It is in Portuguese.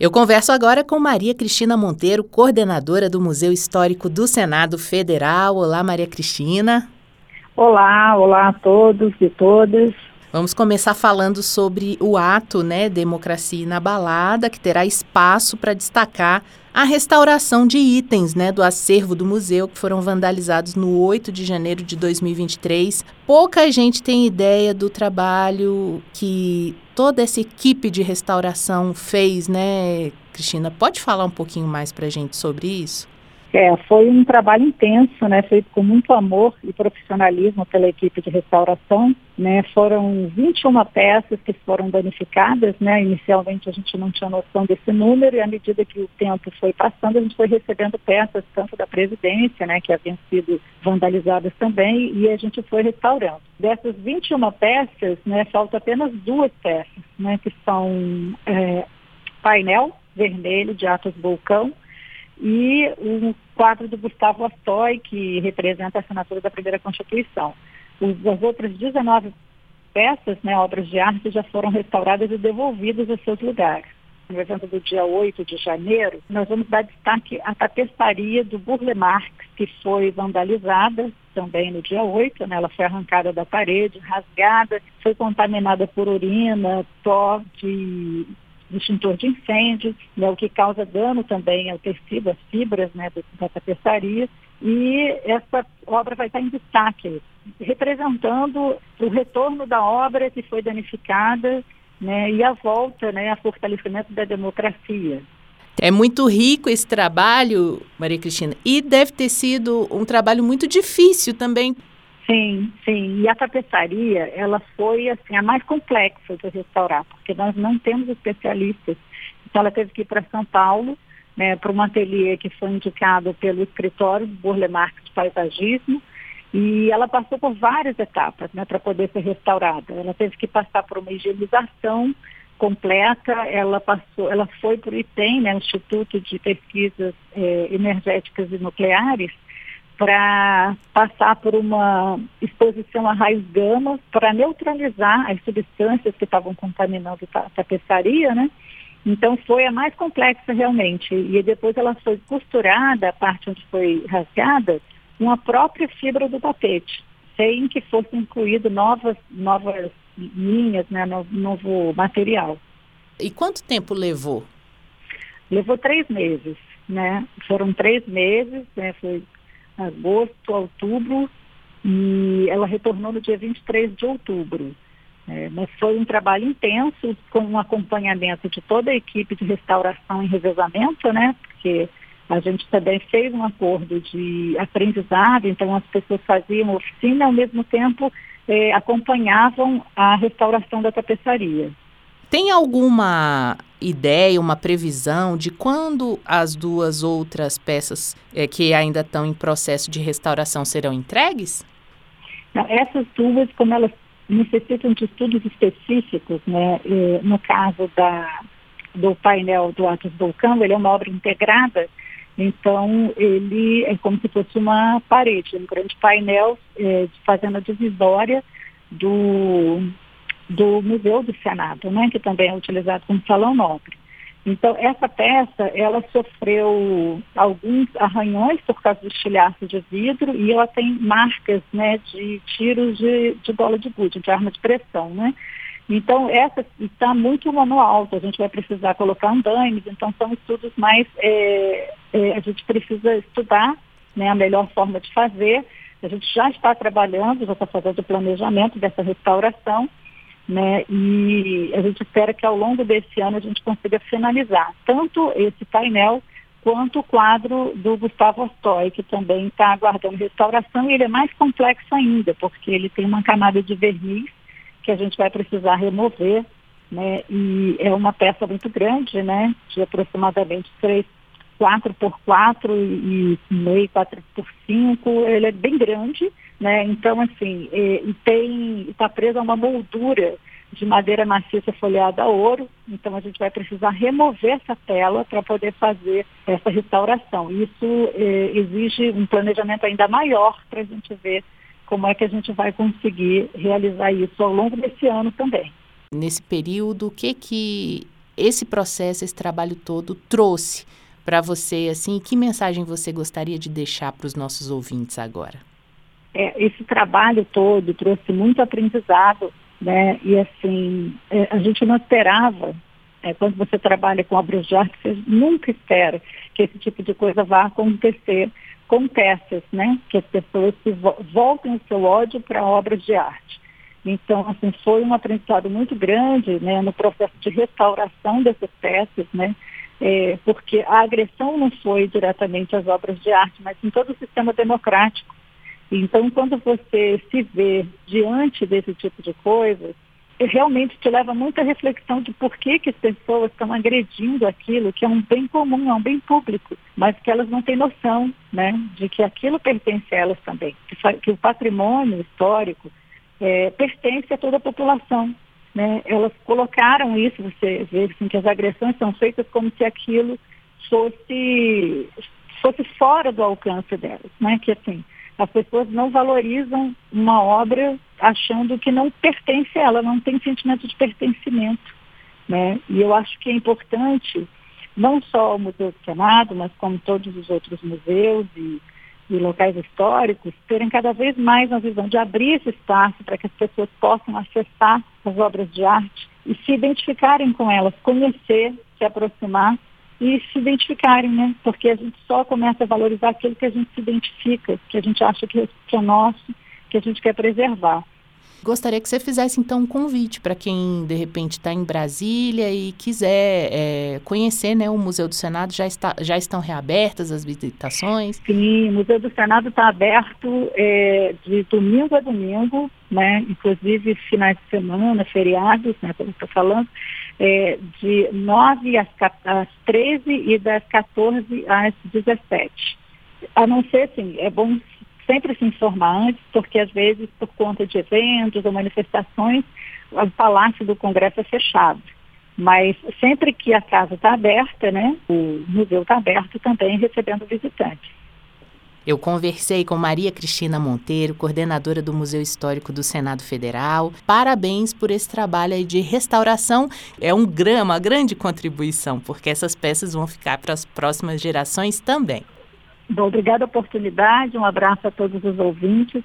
Eu converso agora com Maria Cristina Monteiro, coordenadora do Museu Histórico do Senado Federal. Olá, Maria Cristina. Olá, olá a todos e todas. Vamos começar falando sobre o ato, né, Democracia Inabalada, que terá espaço para destacar a restauração de itens, né, do acervo do museu que foram vandalizados no 8 de janeiro de 2023. Pouca gente tem ideia do trabalho que toda essa equipe de restauração fez, né, Cristina? Pode falar um pouquinho mais para a gente sobre isso? É, foi um trabalho intenso, né, feito com muito amor e profissionalismo pela equipe de restauração. Né, foram 21 peças que foram danificadas. Né, inicialmente a gente não tinha noção desse número e à medida que o tempo foi passando, a gente foi recebendo peças tanto da presidência, né, que haviam sido vandalizadas também, e a gente foi restaurando. Dessas 21 peças, né, falta apenas duas peças, né, que são é, painel vermelho de Atos Vulcão e um quadro do Gustavo Astoy, que representa a assinatura da primeira Constituição. as outras 19 peças, né, obras de arte, já foram restauradas e devolvidas aos seus lugares. No evento do dia 8 de janeiro, nós vamos dar destaque à tapeçaria do Burle Marx, que foi vandalizada também no dia 8, né? ela foi arrancada da parede, rasgada, foi contaminada por urina, pó de extintor de incêndios, né, o que causa dano também ao tecido, às fibras né, da tapeçaria. E essa obra vai estar em destaque, representando o retorno da obra que foi danificada né, e a volta, né, a fortalecimento da democracia. É muito rico esse trabalho, Maria Cristina, e deve ter sido um trabalho muito difícil também Sim, sim. E a tapeçaria, ela foi assim a mais complexa de restaurar, porque nós não temos especialistas. Então ela teve que ir para São Paulo, né, para um ateliê que foi indicado pelo escritório Burle Marx de Paisagismo, e ela passou por várias etapas né, para poder ser restaurada. Ela teve que passar por uma higienização completa, ela passou, ela foi para o IPEM, né, Instituto de Pesquisas eh, Energéticas e Nucleares, para passar por uma exposição a raios gama para neutralizar as substâncias que estavam contaminando a tapeçaria, né? Então foi a mais complexa realmente. E depois ela foi costurada, a parte onde foi rasgada, com a própria fibra do tapete, sem que fosse incluído novas, novas linhas, né, novo, novo material. E quanto tempo levou? Levou três meses, né? Foram três meses, né? Foi agosto, outubro, e ela retornou no dia 23 de outubro. É, mas foi um trabalho intenso, com um acompanhamento de toda a equipe de restauração e revezamento, né? Porque a gente também fez um acordo de aprendizado, então as pessoas faziam oficina ao mesmo tempo eh, acompanhavam a restauração da tapeçaria. Tem alguma ideia, uma previsão de quando as duas outras peças é, que ainda estão em processo de restauração serão entregues? Essas duas, como elas necessitam de estudos específicos, né, no caso da, do painel do Atos Vulcão, ele é uma obra integrada, então ele é como se fosse uma parede, um grande painel é, fazendo a divisória do do Museu do Senado, né, que também é utilizado como salão nobre. Então, essa peça, ela sofreu alguns arranhões por causa do estilhaço de vidro e ela tem marcas, né, de tiros de, de bola de gude, de arma de pressão, né. Então, essa está muito manual, a gente vai precisar colocar andaimes, então são estudos mais, é, é, a gente precisa estudar, né, a melhor forma de fazer, a gente já está trabalhando, já está fazendo o planejamento dessa restauração, né? E a gente espera que ao longo desse ano a gente consiga finalizar tanto esse painel quanto o quadro do Gustavo Astoy, que também está aguardando restauração, e ele é mais complexo ainda, porque ele tem uma camada de verniz que a gente vai precisar remover, né? E é uma peça muito grande, né? De aproximadamente 3, 4 por 4 e meio, 4 por 5, ele é bem grande, né? Então, assim, e, e tem, está preso a uma moldura de madeira maciça folheada a ouro, então a gente vai precisar remover essa tela para poder fazer essa restauração. Isso eh, exige um planejamento ainda maior para a gente ver como é que a gente vai conseguir realizar isso ao longo desse ano também. Nesse período, o que que esse processo, esse trabalho todo trouxe para você, assim, que mensagem você gostaria de deixar para os nossos ouvintes agora? É, esse trabalho todo trouxe muito aprendizado, né? E assim, é, a gente não esperava, é, quando você trabalha com obras de arte, você nunca espera que esse tipo de coisa vá acontecer com peças, né? Que as pessoas se vo voltem o seu ódio para obras de arte. Então, assim, foi um aprendizado muito grande, né, no processo de restauração dessas peças, né? É, porque a agressão não foi diretamente às obras de arte, mas em todo o sistema democrático. Então, quando você se vê diante desse tipo de coisa, realmente te leva muita reflexão de por que, que as pessoas estão agredindo aquilo que é um bem comum, é um bem público, mas que elas não têm noção né, de que aquilo pertence a elas também, que, que o patrimônio histórico é, pertence a toda a população. Né? Elas colocaram isso, você vê assim, que as agressões são feitas como se aquilo fosse, fosse fora do alcance delas, né? que assim, as pessoas não valorizam uma obra achando que não pertence a ela, não tem sentimento de pertencimento. Né? E eu acho que é importante, não só o Museu do Senado, mas como todos os outros museus e, e locais históricos, terem cada vez mais uma visão de abrir esse espaço para que as pessoas possam acessar as obras de arte e se identificarem com elas, conhecer, se aproximar e se identificarem, né? Porque a gente só começa a valorizar aquilo que a gente se identifica, que a gente acha que é nosso, que a gente quer preservar. Gostaria que você fizesse então um convite para quem de repente está em Brasília e quiser é, conhecer né, o Museu do Senado. Já, está, já estão reabertas as visitações? Sim, o Museu do Senado está aberto é, de domingo a domingo, né, inclusive finais de semana, feriados, né, como estou falando é, de 9 às, às 13 e das 14 às 17. A não ser, assim, é bom sempre se informar antes, porque às vezes, por conta de eventos ou manifestações, o Palácio do Congresso é fechado. Mas sempre que a casa está aberta, né, o museu está aberto também recebendo visitantes. Eu conversei com Maria Cristina Monteiro, coordenadora do Museu Histórico do Senado Federal. Parabéns por esse trabalho de restauração. É um grama, grande contribuição, porque essas peças vão ficar para as próximas gerações também. Obrigada a oportunidade, um abraço a todos os ouvintes.